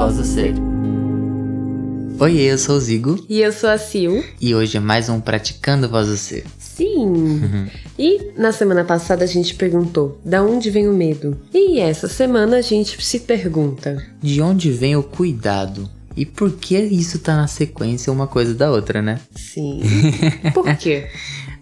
Voz do Ser. Oi, eu sou o Zigo E eu sou a Sil. e hoje é mais um Praticando Voz do Ser. Sim. E na semana passada a gente perguntou: da onde vem o medo? E essa semana a gente se pergunta: De onde vem o cuidado? E por que isso tá na sequência uma coisa da outra, né? sim. Por quê?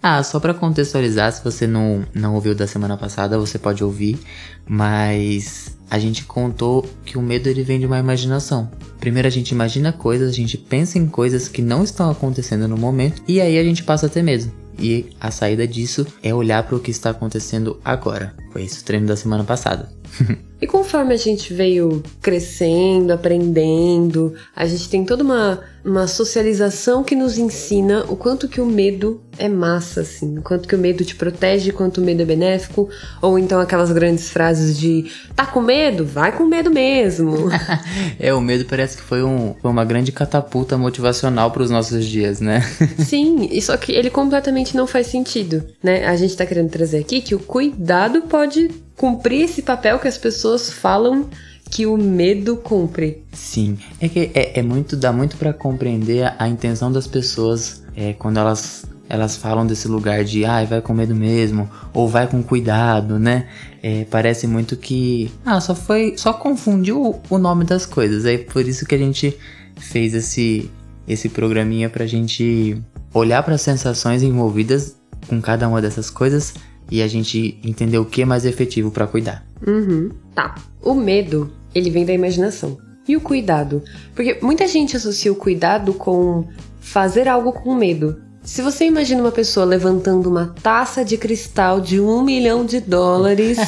Ah, só pra contextualizar, se você não, não ouviu da semana passada, você pode ouvir, mas a gente contou que o medo ele vem de uma imaginação. Primeiro a gente imagina coisas, a gente pensa em coisas que não estão acontecendo no momento e aí a gente passa a ter medo. E a saída disso é olhar para o que está acontecendo agora. Foi esse o treino da semana passada. E conforme a gente veio crescendo, aprendendo, a gente tem toda uma, uma socialização que nos ensina o quanto que o medo é massa, assim. O quanto que o medo te protege, quanto o medo é benéfico. Ou então aquelas grandes frases de tá com medo? Vai com medo mesmo. é, o medo parece que foi, um, foi uma grande catapulta motivacional para os nossos dias, né? Sim, e só que ele completamente não faz sentido, né? A gente tá querendo trazer aqui que o cuidado pode cumprir esse papel que as pessoas falam que o medo cumpre. Sim, é que é, é muito, dá muito para compreender a, intenção das pessoas é, quando elas elas falam desse lugar de ai, vai com medo mesmo, ou vai com cuidado, né? É, parece muito que ah, só foi, só confundiu o, nome das coisas. É por isso que a gente fez esse esse programinha pra gente olhar para as sensações envolvidas com cada uma dessas coisas e a gente entender o que é mais efetivo para cuidar. Uhum. Tá. O medo, ele vem da imaginação. E o cuidado? Porque muita gente associa o cuidado com fazer algo com medo. Se você imagina uma pessoa levantando uma taça de cristal de um milhão de dólares,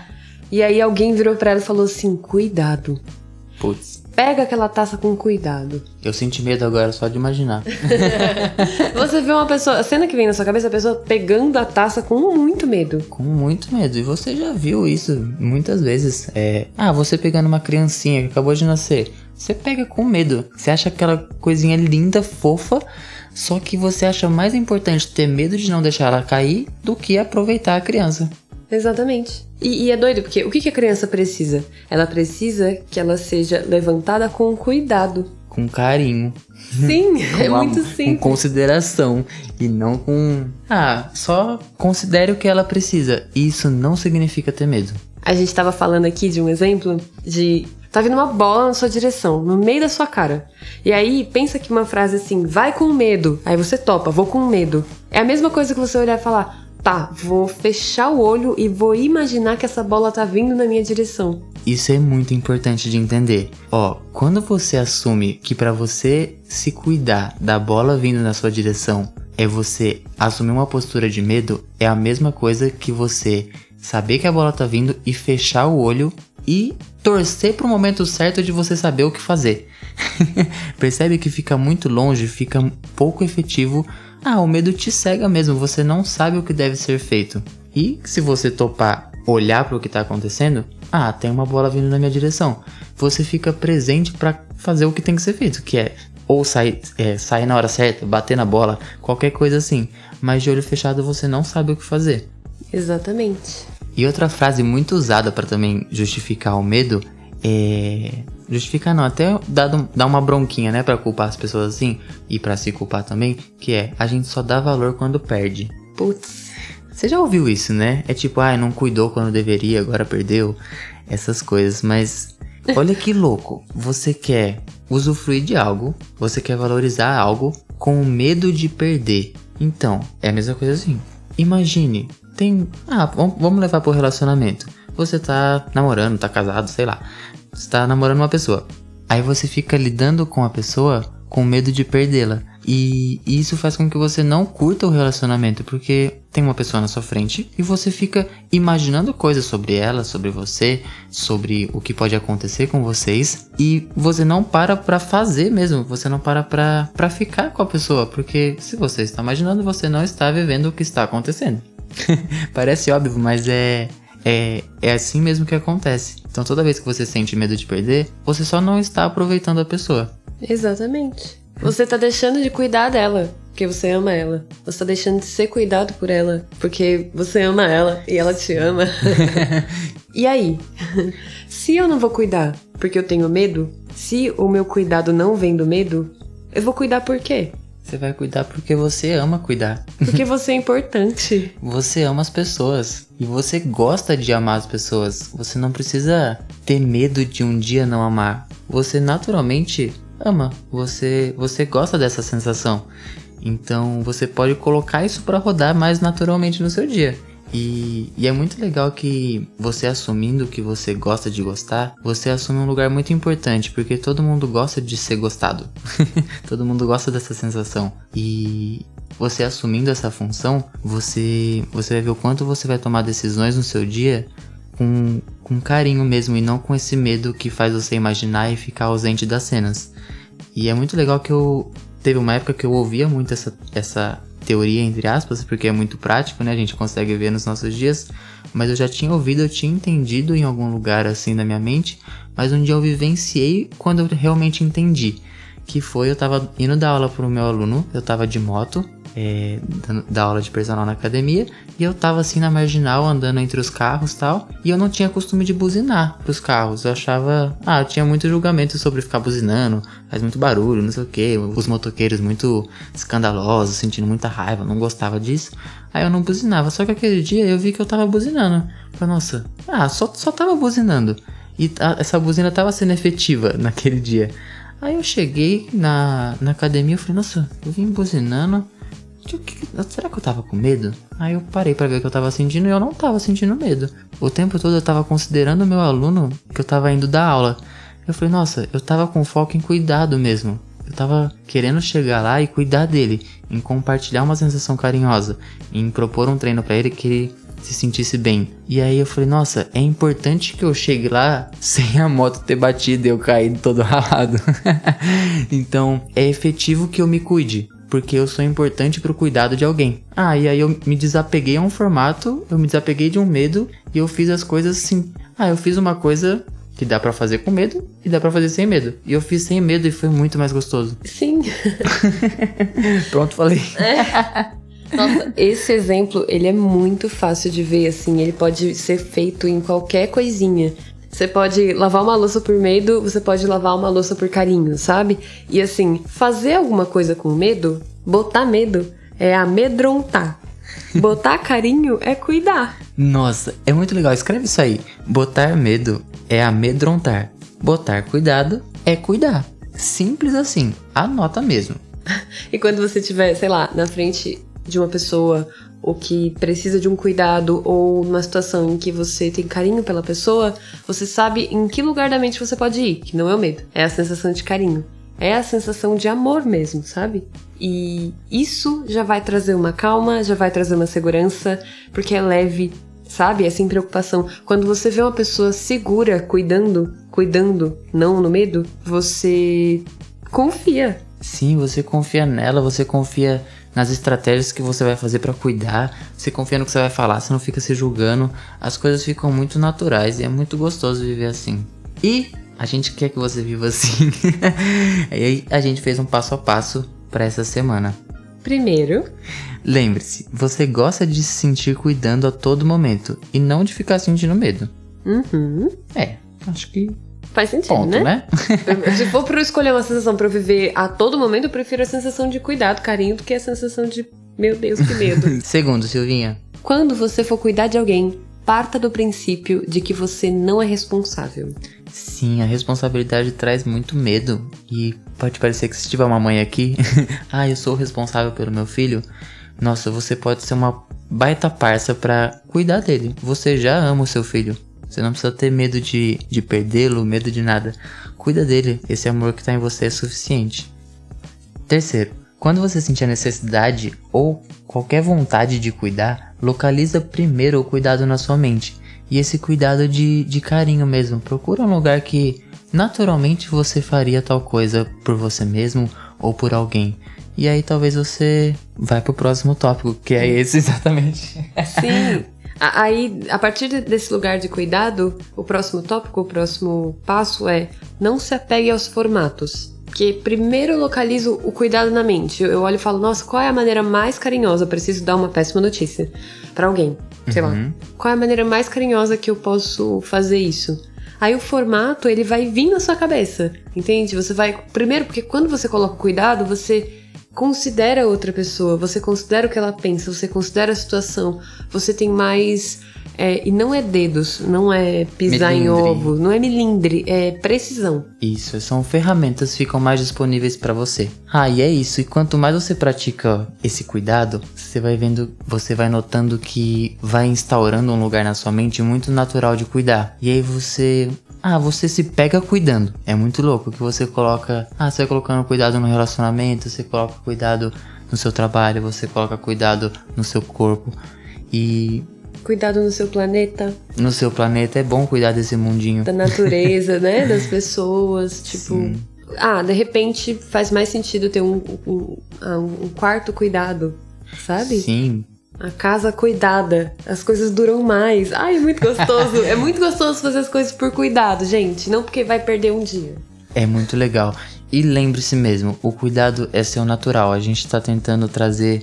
e aí alguém virou pra ela e falou assim: cuidado. Putz, Pega aquela taça com cuidado. eu senti medo agora só de imaginar. Você vê uma pessoa, a cena que vem na sua cabeça, a pessoa pegando a taça com muito medo. Com muito medo. E você já viu isso muitas vezes. É, ah, você pegando uma criancinha que acabou de nascer. Você pega com medo. Você acha aquela coisinha linda, fofa. Só que você acha mais importante ter medo de não deixar ela cair do que aproveitar a criança. Exatamente. E, e é doido, porque o que, que a criança precisa? Ela precisa que ela seja levantada com cuidado. Com carinho. Sim, é com am- muito Com simples. consideração. E não com. Ah, só considere o que ela precisa. Isso não significa ter medo. A gente tava falando aqui de um exemplo de. Tá vindo uma bola na sua direção, no meio da sua cara. E aí, pensa que uma frase assim, vai com medo. Aí você topa, vou com medo. É a mesma coisa que você olhar e falar, tá, vou fechar o olho e vou imaginar que essa bola tá vindo na minha direção. Isso é muito importante de entender. Ó, quando você assume que pra você se cuidar da bola vindo na sua direção é você assumir uma postura de medo, é a mesma coisa que você saber que a bola tá vindo e fechar o olho e torcer pro momento certo de você saber o que fazer. Percebe que fica muito longe, fica pouco efetivo. Ah, o medo te cega mesmo, você não sabe o que deve ser feito. E se você topar olhar para o que tá acontecendo, ah, tem uma bola vindo na minha direção. Você fica presente para fazer o que tem que ser feito, que é ou sair, é, sair na hora certa, bater na bola, qualquer coisa assim. Mas de olho fechado você não sabe o que fazer. Exatamente. E outra frase muito usada para também justificar o medo é. Justificar não, até dar, dar uma bronquinha, né? Pra culpar as pessoas assim e pra se culpar também, que é a gente só dá valor quando perde. Putz. Você já ouviu isso, né? É tipo, ah, não cuidou quando deveria, agora perdeu. Essas coisas, mas olha que louco. Você quer usufruir de algo, você quer valorizar algo com medo de perder. Então, é a mesma coisa assim. Imagine, tem. Ah, vam- vamos levar pro relacionamento. Você tá namorando, tá casado, sei lá. Você tá namorando uma pessoa. Aí você fica lidando com a pessoa com medo de perdê-la. E isso faz com que você não curta o relacionamento, porque tem uma pessoa na sua frente e você fica imaginando coisas sobre ela, sobre você, sobre o que pode acontecer com vocês e você não para pra fazer mesmo, você não para pra, pra ficar com a pessoa, porque se você está imaginando, você não está vivendo o que está acontecendo. Parece óbvio, mas é, é, é assim mesmo que acontece. Então toda vez que você sente medo de perder, você só não está aproveitando a pessoa. Exatamente. Você tá deixando de cuidar dela, porque você ama ela. Você tá deixando de ser cuidado por ela, porque você ama ela e ela te ama. e aí? Se eu não vou cuidar porque eu tenho medo, Se o meu cuidado não vem do medo, eu vou cuidar por quê? Você vai cuidar porque você ama cuidar. Porque você é importante. Você ama as pessoas e você gosta de amar as pessoas. Você não precisa ter medo de um dia não amar. Você naturalmente ama. Você você gosta dessa sensação. Então você pode colocar isso para rodar mais naturalmente no seu dia. E, e, é muito legal que você assumindo que você gosta de gostar, você assume um lugar muito importante, porque todo mundo gosta de ser gostado. todo mundo gosta dessa sensação. E você assumindo essa função, você, você vai ver o quanto você vai tomar decisões no seu dia com, com carinho mesmo e não com esse medo que faz você imaginar e ficar ausente das cenas. E é muito legal que eu. Teve uma época que eu ouvia muito essa, essa teoria, entre aspas, porque é muito prático, né? A gente consegue ver nos nossos dias. Mas eu já tinha ouvido, eu tinha entendido em algum lugar assim na minha mente. Mas um dia eu vivenciei quando eu realmente entendi. Que foi, eu tava indo dar aula pro meu aluno, eu tava de moto, é, da aula de personal na academia e eu tava assim na marginal andando entre os carros tal e eu não tinha costume de buzinar pros carros. Eu achava ah eu tinha muito julgamento sobre ficar buzinando faz muito barulho não sei o que os motoqueiros muito escandalosos sentindo muita raiva não gostava disso. Aí eu não buzinava só que aquele dia eu vi que eu tava buzinando. Falei nossa ah só, só tava buzinando. E a, essa buzina tava sendo efetiva naquele dia. Aí eu cheguei na, na academia e falei, nossa, eu vim buzinando, Será que eu tava com medo? Aí eu parei para ver o que eu tava sentindo e eu não tava sentindo medo. O tempo todo eu tava considerando o meu aluno que eu tava indo dar aula. Eu falei, nossa, eu tava com foco em cuidado mesmo. Eu tava querendo chegar lá e cuidar dele, em compartilhar uma sensação carinhosa, em propor um treino para ele que ele se sentisse bem. E aí eu falei, nossa, é importante que eu chegue lá sem a moto ter batido e eu cair todo ralado. então, é efetivo que eu me cuide porque eu sou importante pro cuidado de alguém. Ah, e aí eu me desapeguei a um formato, eu me desapeguei de um medo e eu fiz as coisas assim. Ah, eu fiz uma coisa que dá para fazer com medo e dá para fazer sem medo. E eu fiz sem medo e foi muito mais gostoso. Sim. Pronto, falei. É. Nossa, esse exemplo, ele é muito fácil de ver, assim, ele pode ser feito em qualquer coisinha. Você pode lavar uma louça por medo, você pode lavar uma louça por carinho, sabe? E assim, fazer alguma coisa com medo, botar medo, é amedrontar. Botar carinho é cuidar. Nossa, é muito legal. Escreve isso aí. Botar medo é amedrontar. Botar cuidado é cuidar. Simples assim. Anota mesmo. e quando você estiver, sei lá, na frente de uma pessoa ou que precisa de um cuidado ou numa situação em que você tem carinho pela pessoa, você sabe em que lugar da mente você pode ir, que não é o medo, é a sensação de carinho. É a sensação de amor mesmo, sabe? E isso já vai trazer uma calma, já vai trazer uma segurança, porque é leve, sabe? É sem preocupação. Quando você vê uma pessoa segura, cuidando, cuidando, não no medo, você confia. Sim, você confia nela, você confia nas estratégias que você vai fazer para cuidar, você confia no que você vai falar, você não fica se julgando, as coisas ficam muito naturais e é muito gostoso viver assim. E a gente quer que você viva assim. e aí a gente fez um passo a passo para essa semana. Primeiro, lembre-se, você gosta de se sentir cuidando a todo momento e não de ficar sentindo medo. Uhum. É, acho que Faz sentido, Ponto, né? né? Se for pra eu escolher uma sensação pra eu viver a todo momento, eu prefiro a sensação de cuidado, carinho, do que a sensação de meu Deus, que medo. Segundo, Silvinha. Quando você for cuidar de alguém, parta do princípio de que você não é responsável. Sim, a responsabilidade traz muito medo. E pode parecer que se tiver uma mãe aqui, ah, eu sou responsável pelo meu filho. Nossa, você pode ser uma baita parça para cuidar dele. Você já ama o seu filho. Você não precisa ter medo de, de perdê-lo, medo de nada. Cuida dele, esse amor que está em você é suficiente. Terceiro, quando você sentir a necessidade ou qualquer vontade de cuidar, localiza primeiro o cuidado na sua mente. E esse cuidado de, de carinho mesmo. Procura um lugar que naturalmente você faria tal coisa por você mesmo ou por alguém. E aí talvez você vai pro próximo tópico, que é esse exatamente. Sim. Aí, a partir desse lugar de cuidado, o próximo tópico, o próximo passo é não se apegue aos formatos. Que primeiro eu localizo o cuidado na mente. Eu olho e falo, nossa, qual é a maneira mais carinhosa? Eu preciso dar uma péssima notícia para alguém. Sei uhum. lá. Qual é a maneira mais carinhosa que eu posso fazer isso? Aí o formato, ele vai vir na sua cabeça, entende? Você vai. Primeiro, porque quando você coloca cuidado, você considera outra pessoa, você considera o que ela pensa, você considera a situação, você tem mais. É, e não é dedos, não é pisar em ovo, não é milindre, é precisão. Isso, são ferramentas que ficam mais disponíveis pra você. Ah, e é isso. E quanto mais você pratica esse cuidado, você vai vendo, você vai notando que vai instaurando um lugar na sua mente muito natural de cuidar. E aí você ah, você se pega cuidando. É muito louco que você coloca. Ah, você vai colocando cuidado no relacionamento, você coloca cuidado no seu trabalho, você coloca cuidado no seu corpo. E Cuidado no seu planeta, no seu planeta é bom cuidar desse mundinho. da natureza, né? Das pessoas, tipo. Sim. Ah, de repente faz mais sentido ter um, um, ah, um quarto cuidado, sabe? Sim, A casa cuidada. As coisas duram mais. Ai, é muito gostoso. é muito gostoso fazer as coisas por cuidado, gente. Não porque vai perder um dia. É muito legal. E lembre-se mesmo, o cuidado é seu natural. A gente tá tentando trazer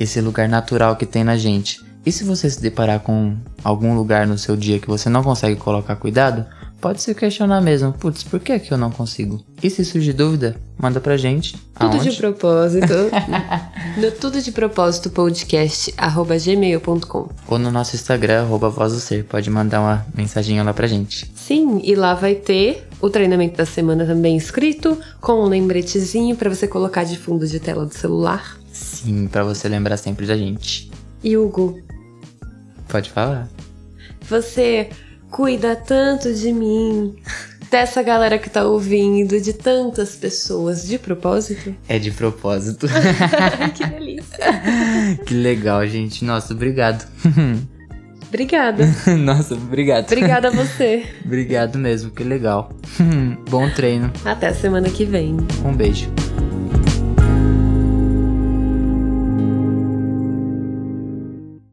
esse lugar natural que tem na gente. E se você se deparar com algum lugar no seu dia que você não consegue colocar cuidado, pode se questionar mesmo. Putz, por que que eu não consigo? E se surgir dúvida, manda pra gente. Tudo Aonde? de propósito. no tudo de propósito podcast arroba gmail.com. Ou no nosso Instagram, arroba voz do ser. Pode mandar uma mensaginha lá pra gente. Sim, e lá vai ter o treinamento da semana também escrito, com um lembretezinho pra você colocar de fundo de tela do celular. Sim, pra você lembrar sempre da gente. E Hugo, Pode falar. você cuida tanto de mim, dessa galera que tá ouvindo, de tantas pessoas, de propósito? É de propósito. Que delícia. que legal, gente. Nossa, obrigado. Obrigada. Nossa, obrigado. Obrigada a você. Obrigado mesmo, que legal. Bom treino. Até a semana que vem. Um beijo.